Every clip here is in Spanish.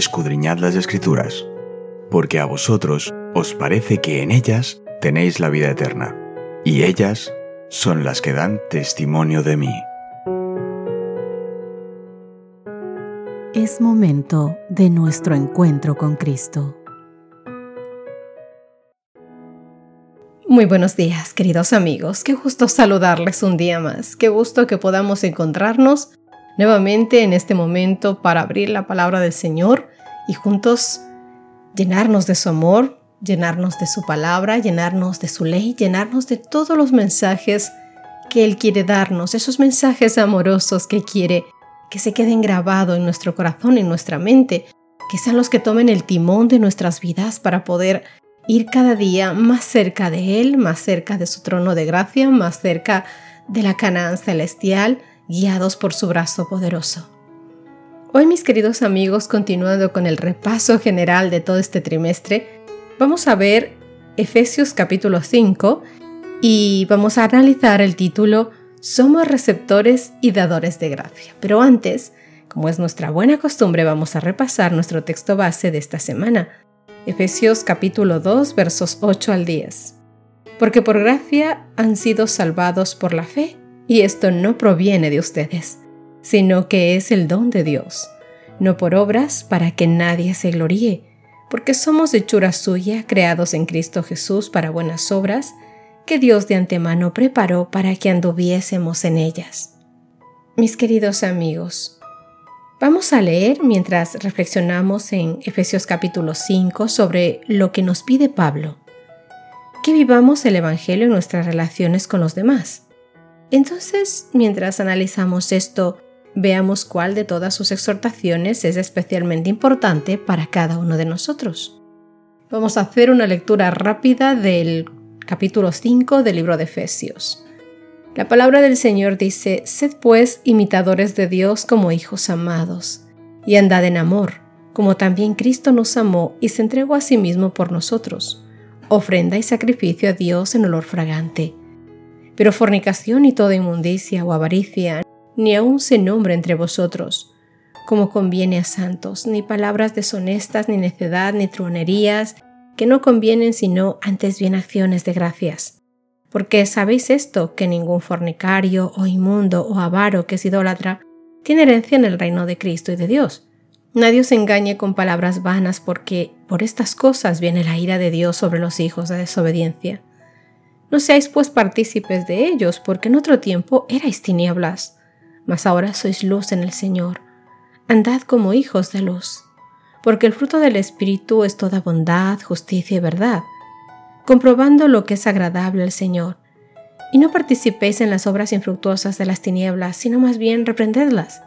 escudriñad las escrituras, porque a vosotros os parece que en ellas tenéis la vida eterna, y ellas son las que dan testimonio de mí. Es momento de nuestro encuentro con Cristo. Muy buenos días, queridos amigos. Qué gusto saludarles un día más. Qué gusto que podamos encontrarnos nuevamente en este momento para abrir la palabra del Señor y juntos llenarnos de su amor, llenarnos de su palabra, llenarnos de su ley, llenarnos de todos los mensajes que Él quiere darnos, esos mensajes amorosos que quiere que se queden grabados en nuestro corazón, en nuestra mente, que sean los que tomen el timón de nuestras vidas para poder ir cada día más cerca de Él, más cerca de su trono de gracia, más cerca de la Canaán celestial, guiados por su brazo poderoso. Hoy mis queridos amigos, continuando con el repaso general de todo este trimestre, vamos a ver Efesios capítulo 5 y vamos a analizar el título Somos receptores y dadores de gracia. Pero antes, como es nuestra buena costumbre, vamos a repasar nuestro texto base de esta semana. Efesios capítulo 2 versos 8 al 10. Porque por gracia han sido salvados por la fe, y esto no proviene de ustedes, sino que es el don de Dios, no por obras para que nadie se gloríe porque somos hechura suya, creados en Cristo Jesús para buenas obras, que Dios de antemano preparó para que anduviésemos en ellas. Mis queridos amigos, vamos a leer mientras reflexionamos en Efesios capítulo 5 sobre lo que nos pide Pablo, que vivamos el Evangelio en nuestras relaciones con los demás. Entonces, mientras analizamos esto, Veamos cuál de todas sus exhortaciones es especialmente importante para cada uno de nosotros. Vamos a hacer una lectura rápida del capítulo 5 del libro de Efesios. La palabra del Señor dice, Sed pues imitadores de Dios como hijos amados, y andad en amor, como también Cristo nos amó y se entregó a sí mismo por nosotros, ofrenda y sacrificio a Dios en olor fragante. Pero fornicación y toda inmundicia o avaricia ni aun se nombre entre vosotros, como conviene a santos, ni palabras deshonestas, ni necedad, ni truonerías, que no convienen sino antes bien acciones de gracias. Porque sabéis esto, que ningún fornicario, o inmundo, o avaro que es idólatra, tiene herencia en el reino de Cristo y de Dios. Nadie os engañe con palabras vanas, porque por estas cosas viene la ira de Dios sobre los hijos de desobediencia. No seáis pues partícipes de ellos, porque en otro tiempo erais tinieblas mas ahora sois luz en el Señor. Andad como hijos de luz, porque el fruto del Espíritu es toda bondad, justicia y verdad, comprobando lo que es agradable al Señor. Y no participéis en las obras infructuosas de las tinieblas, sino más bien reprendedlas,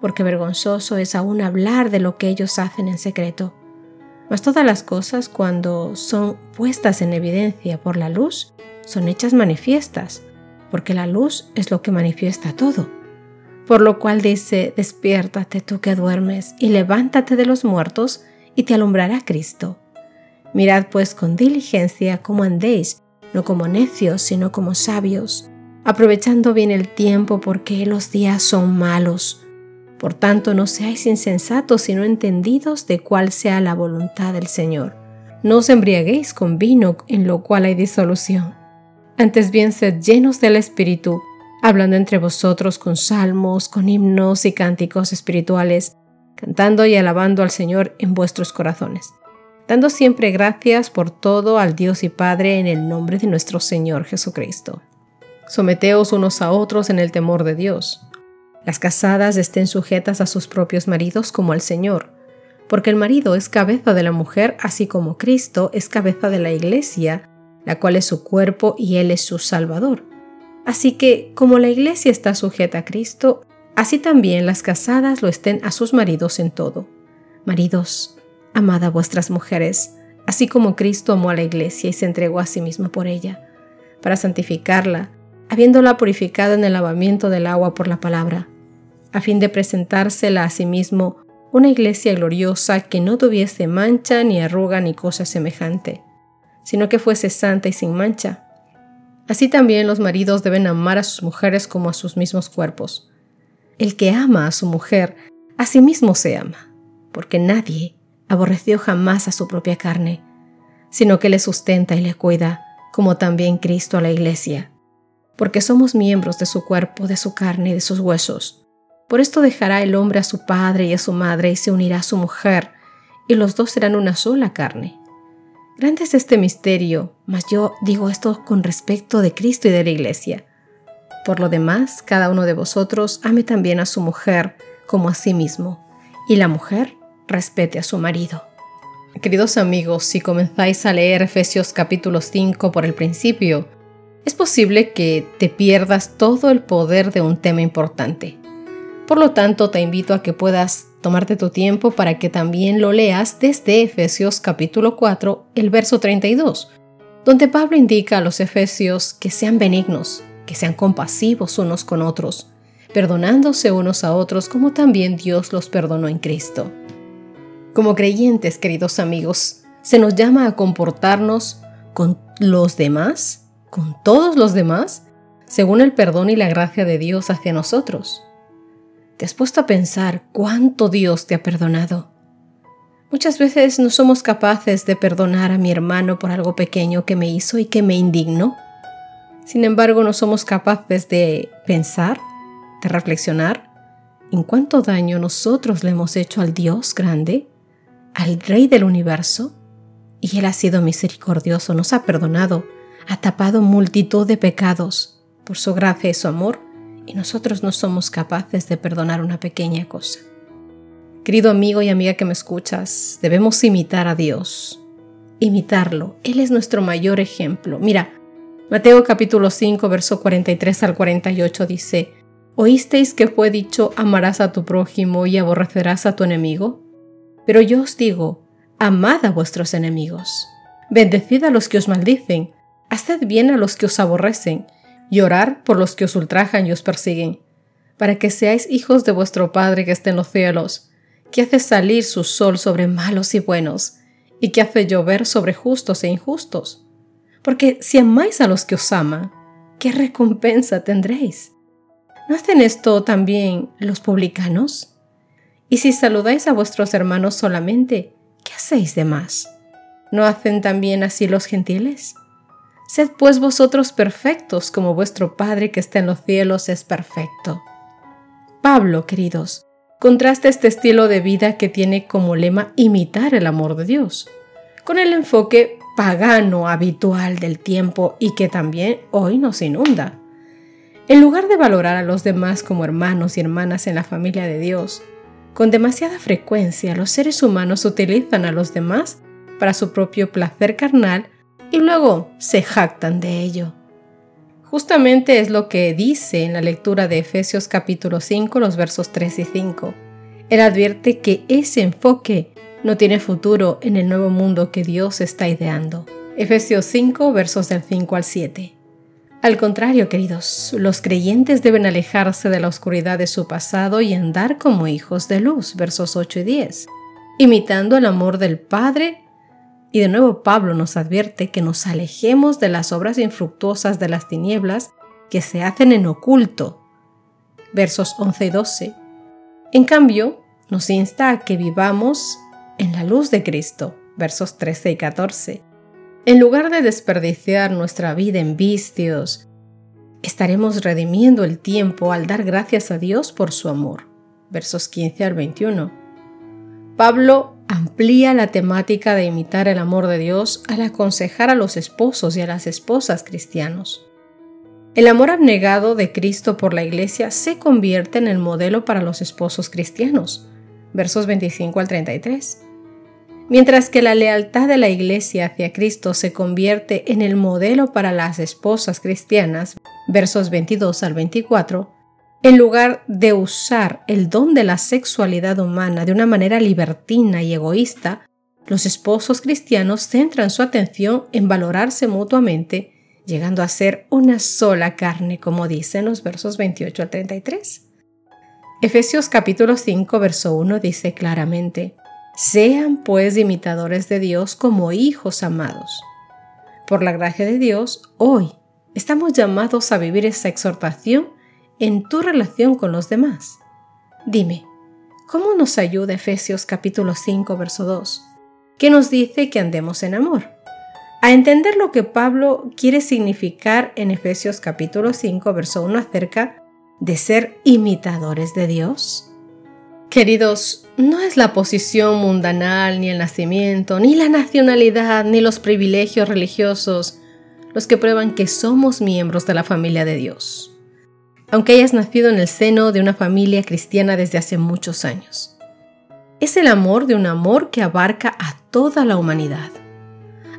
porque vergonzoso es aún hablar de lo que ellos hacen en secreto. Mas todas las cosas, cuando son puestas en evidencia por la luz, son hechas manifiestas, porque la luz es lo que manifiesta todo. Por lo cual dice, despiértate tú que duermes, y levántate de los muertos, y te alumbrará Cristo. Mirad pues con diligencia cómo andéis, no como necios, sino como sabios, aprovechando bien el tiempo porque los días son malos. Por tanto, no seáis insensatos, sino entendidos de cuál sea la voluntad del Señor. No os embriaguéis con vino en lo cual hay disolución. Antes bien sed llenos del Espíritu, hablando entre vosotros con salmos, con himnos y cánticos espirituales, cantando y alabando al Señor en vuestros corazones, dando siempre gracias por todo al Dios y Padre en el nombre de nuestro Señor Jesucristo. Someteos unos a otros en el temor de Dios. Las casadas estén sujetas a sus propios maridos como al Señor, porque el marido es cabeza de la mujer, así como Cristo es cabeza de la iglesia, la cual es su cuerpo y Él es su Salvador. Así que, como la iglesia está sujeta a Cristo, así también las casadas lo estén a sus maridos en todo. Maridos, amad a vuestras mujeres, así como Cristo amó a la iglesia y se entregó a sí mismo por ella, para santificarla, habiéndola purificado en el lavamiento del agua por la palabra, a fin de presentársela a sí mismo una iglesia gloriosa que no tuviese mancha ni arruga ni cosa semejante, sino que fuese santa y sin mancha. Así también los maridos deben amar a sus mujeres como a sus mismos cuerpos. El que ama a su mujer, a sí mismo se ama, porque nadie aborreció jamás a su propia carne, sino que le sustenta y le cuida, como también Cristo a la iglesia, porque somos miembros de su cuerpo, de su carne y de sus huesos. Por esto dejará el hombre a su padre y a su madre y se unirá a su mujer, y los dos serán una sola carne. Grande es este misterio, mas yo digo esto con respecto de Cristo y de la iglesia. Por lo demás, cada uno de vosotros ame también a su mujer como a sí mismo, y la mujer respete a su marido. Queridos amigos, si comenzáis a leer Efesios capítulo 5 por el principio, es posible que te pierdas todo el poder de un tema importante. Por lo tanto, te invito a que puedas tomarte tu tiempo para que también lo leas desde Efesios capítulo 4, el verso 32, donde Pablo indica a los efesios que sean benignos, que sean compasivos unos con otros, perdonándose unos a otros como también Dios los perdonó en Cristo. Como creyentes, queridos amigos, se nos llama a comportarnos con los demás, con todos los demás, según el perdón y la gracia de Dios hacia nosotros. ¿Te has puesto a pensar cuánto Dios te ha perdonado? Muchas veces no somos capaces de perdonar a mi hermano por algo pequeño que me hizo y que me indignó. Sin embargo, no somos capaces de pensar, de reflexionar en cuánto daño nosotros le hemos hecho al Dios grande, al Rey del universo, y Él ha sido misericordioso, nos ha perdonado, ha tapado multitud de pecados por su gracia y su amor, y nosotros no somos capaces de perdonar una pequeña cosa. Querido amigo y amiga que me escuchas, debemos imitar a Dios, imitarlo. Él es nuestro mayor ejemplo. Mira, Mateo capítulo 5, verso 43 al 48 dice, ¿Oísteis que fue dicho amarás a tu prójimo y aborrecerás a tu enemigo? Pero yo os digo, amad a vuestros enemigos, bendecid a los que os maldicen, haced bien a los que os aborrecen, y por los que os ultrajan y os persiguen, para que seáis hijos de vuestro Padre que está en los cielos, que hace salir su sol sobre malos y buenos, y que hace llover sobre justos e injustos. Porque si amáis a los que os aman, ¿qué recompensa tendréis? ¿No hacen esto también los publicanos? Y si saludáis a vuestros hermanos solamente, ¿qué hacéis de más? ¿No hacen también así los gentiles? Sed pues vosotros perfectos como vuestro Padre que está en los cielos es perfecto. Pablo, queridos, contrasta este estilo de vida que tiene como lema imitar el amor de Dios, con el enfoque pagano habitual del tiempo y que también hoy nos inunda. En lugar de valorar a los demás como hermanos y hermanas en la familia de Dios, con demasiada frecuencia los seres humanos utilizan a los demás para su propio placer carnal y luego se jactan de ello. Justamente es lo que dice en la lectura de Efesios capítulo 5 los versos 3 y 5. Él advierte que ese enfoque no tiene futuro en el nuevo mundo que Dios está ideando. Efesios 5 versos del 5 al 7. Al contrario, queridos, los creyentes deben alejarse de la oscuridad de su pasado y andar como hijos de luz, versos 8 y 10, imitando el amor del Padre. Y de nuevo Pablo nos advierte que nos alejemos de las obras infructuosas de las tinieblas que se hacen en oculto, versos 11 y 12. En cambio, nos insta a que vivamos en la luz de Cristo, versos 13 y 14 en lugar de desperdiciar nuestra vida en vicios, estaremos redimiendo el tiempo al dar gracias a Dios por su amor. Versos 15 al 21. Pablo amplía la temática de imitar el amor de Dios al aconsejar a los esposos y a las esposas cristianos. El amor abnegado de Cristo por la Iglesia se convierte en el modelo para los esposos cristianos. Versos 25 al 33 mientras que la lealtad de la Iglesia hacia Cristo se convierte en el modelo para las esposas cristianas, versos 22 al 24, en lugar de usar el don de la sexualidad humana de una manera libertina y egoísta, los esposos cristianos centran su atención en valorarse mutuamente, llegando a ser una sola carne, como dicen los versos 28 al 33. Efesios capítulo 5, verso 1 dice claramente, sean pues imitadores de Dios como hijos amados. Por la gracia de Dios, hoy estamos llamados a vivir esa exhortación en tu relación con los demás. Dime, ¿Cómo nos ayuda Efesios capítulo 5, verso 2? Que nos dice que andemos en amor. A entender lo que Pablo quiere significar en Efesios capítulo 5, verso 1 acerca de ser imitadores de Dios. Queridos, no es la posición mundanal, ni el nacimiento, ni la nacionalidad, ni los privilegios religiosos los que prueban que somos miembros de la familia de Dios, aunque hayas nacido en el seno de una familia cristiana desde hace muchos años. Es el amor de un amor que abarca a toda la humanidad.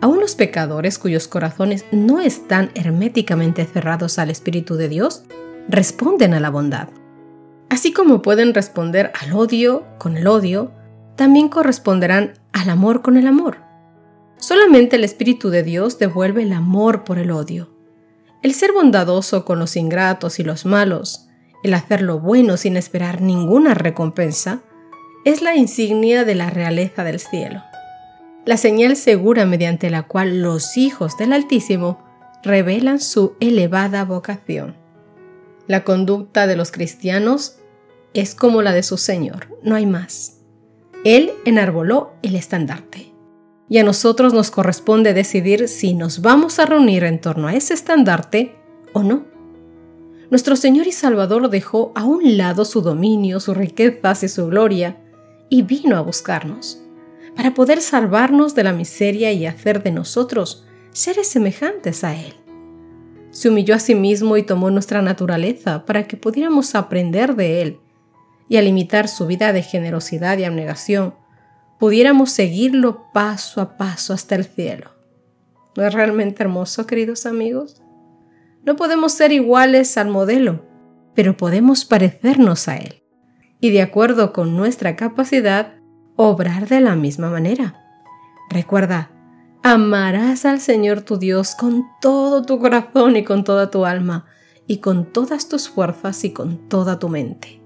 Aún los pecadores cuyos corazones no están herméticamente cerrados al Espíritu de Dios responden a la bondad. Así como pueden responder al odio con el odio, también corresponderán al amor con el amor. Solamente el Espíritu de Dios devuelve el amor por el odio. El ser bondadoso con los ingratos y los malos, el hacer lo bueno sin esperar ninguna recompensa, es la insignia de la realeza del cielo, la señal segura mediante la cual los hijos del Altísimo revelan su elevada vocación. La conducta de los cristianos es como la de su Señor, no hay más. Él enarboló el estandarte y a nosotros nos corresponde decidir si nos vamos a reunir en torno a ese estandarte o no. Nuestro Señor y Salvador dejó a un lado su dominio, sus riquezas y su gloria, y vino a buscarnos, para poder salvarnos de la miseria y hacer de nosotros seres semejantes a Él. Se humilló a sí mismo y tomó nuestra naturaleza para que pudiéramos aprender de Él, y al imitar su vida de generosidad y abnegación, pudiéramos seguirlo paso a paso hasta el cielo. ¿No es realmente hermoso, queridos amigos? No podemos ser iguales al modelo, pero podemos parecernos a él y de acuerdo con nuestra capacidad, obrar de la misma manera. Recuerda, amarás al Señor tu Dios con todo tu corazón y con toda tu alma, y con todas tus fuerzas y con toda tu mente.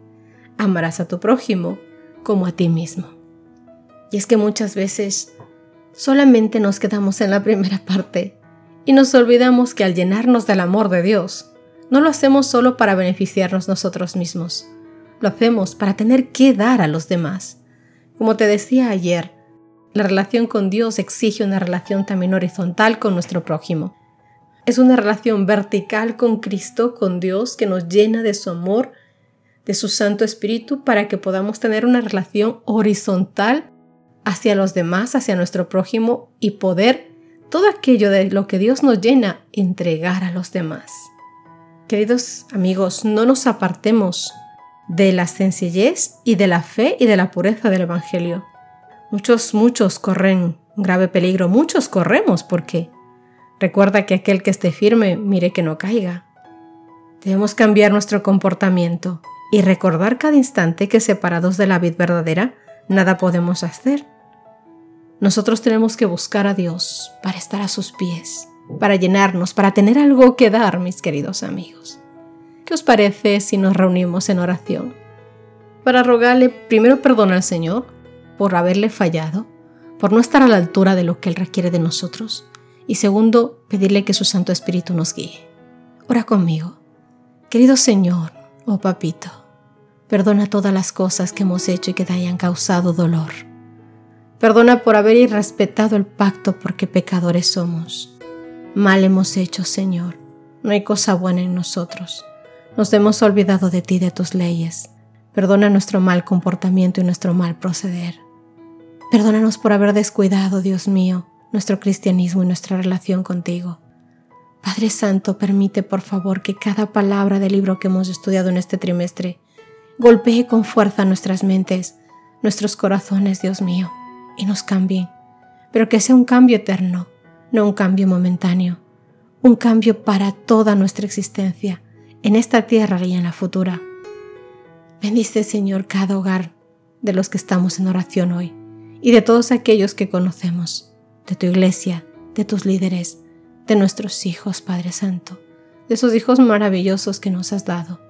Amarás a tu prójimo como a ti mismo. Y es que muchas veces solamente nos quedamos en la primera parte y nos olvidamos que al llenarnos del amor de Dios, no lo hacemos solo para beneficiarnos nosotros mismos, lo hacemos para tener que dar a los demás. Como te decía ayer, la relación con Dios exige una relación también horizontal con nuestro prójimo. Es una relación vertical con Cristo, con Dios, que nos llena de su amor, de su Santo Espíritu, para que podamos tener una relación horizontal hacia los demás, hacia nuestro prójimo y poder todo aquello de lo que Dios nos llena, entregar a los demás. Queridos amigos, no nos apartemos de la sencillez y de la fe y de la pureza del Evangelio. Muchos, muchos corren grave peligro, muchos corremos porque recuerda que aquel que esté firme, mire que no caiga. Debemos cambiar nuestro comportamiento y recordar cada instante que separados de la vid verdadera, nada podemos hacer. Nosotros tenemos que buscar a Dios para estar a sus pies, para llenarnos, para tener algo que dar, mis queridos amigos. ¿Qué os parece si nos reunimos en oración? Para rogarle primero perdón al Señor por haberle fallado, por no estar a la altura de lo que Él requiere de nosotros, y segundo, pedirle que su Santo Espíritu nos guíe. Ora conmigo. Querido Señor, oh papito, Perdona todas las cosas que hemos hecho y que te hayan causado dolor. Perdona por haber irrespetado el pacto porque pecadores somos. Mal hemos hecho, Señor. No hay cosa buena en nosotros. Nos hemos olvidado de ti, de tus leyes. Perdona nuestro mal comportamiento y nuestro mal proceder. Perdónanos por haber descuidado, Dios mío, nuestro cristianismo y nuestra relación contigo. Padre Santo, permite por favor que cada palabra del libro que hemos estudiado en este trimestre golpee con fuerza nuestras mentes, nuestros corazones, Dios mío, y nos cambie, pero que sea un cambio eterno, no un cambio momentáneo, un cambio para toda nuestra existencia, en esta tierra y en la futura. Bendice, Señor, cada hogar de los que estamos en oración hoy y de todos aquellos que conocemos, de tu iglesia, de tus líderes, de nuestros hijos, Padre Santo, de esos hijos maravillosos que nos has dado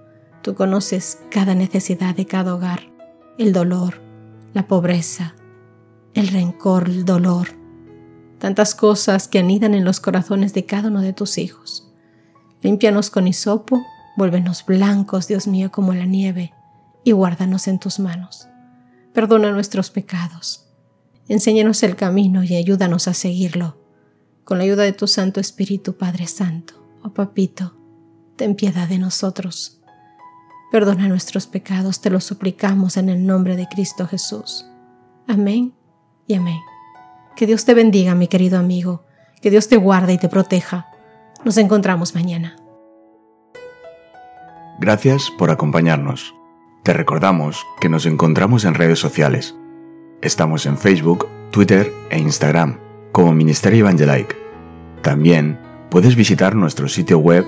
Tú conoces cada necesidad de cada hogar, el dolor, la pobreza, el rencor, el dolor, tantas cosas que anidan en los corazones de cada uno de tus hijos. Límpianos con hisopo, vuélvenos blancos, Dios mío, como la nieve, y guárdanos en tus manos. Perdona nuestros pecados. Enséñanos el camino y ayúdanos a seguirlo. Con la ayuda de tu Santo Espíritu, Padre Santo, oh Papito, ten piedad de nosotros. Perdona nuestros pecados, te lo suplicamos en el nombre de Cristo Jesús. Amén y amén. Que Dios te bendiga, mi querido amigo. Que Dios te guarde y te proteja. Nos encontramos mañana. Gracias por acompañarnos. Te recordamos que nos encontramos en redes sociales. Estamos en Facebook, Twitter e Instagram como Ministerio Evangelike. También puedes visitar nuestro sitio web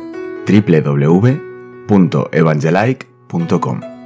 www.evangelike.com.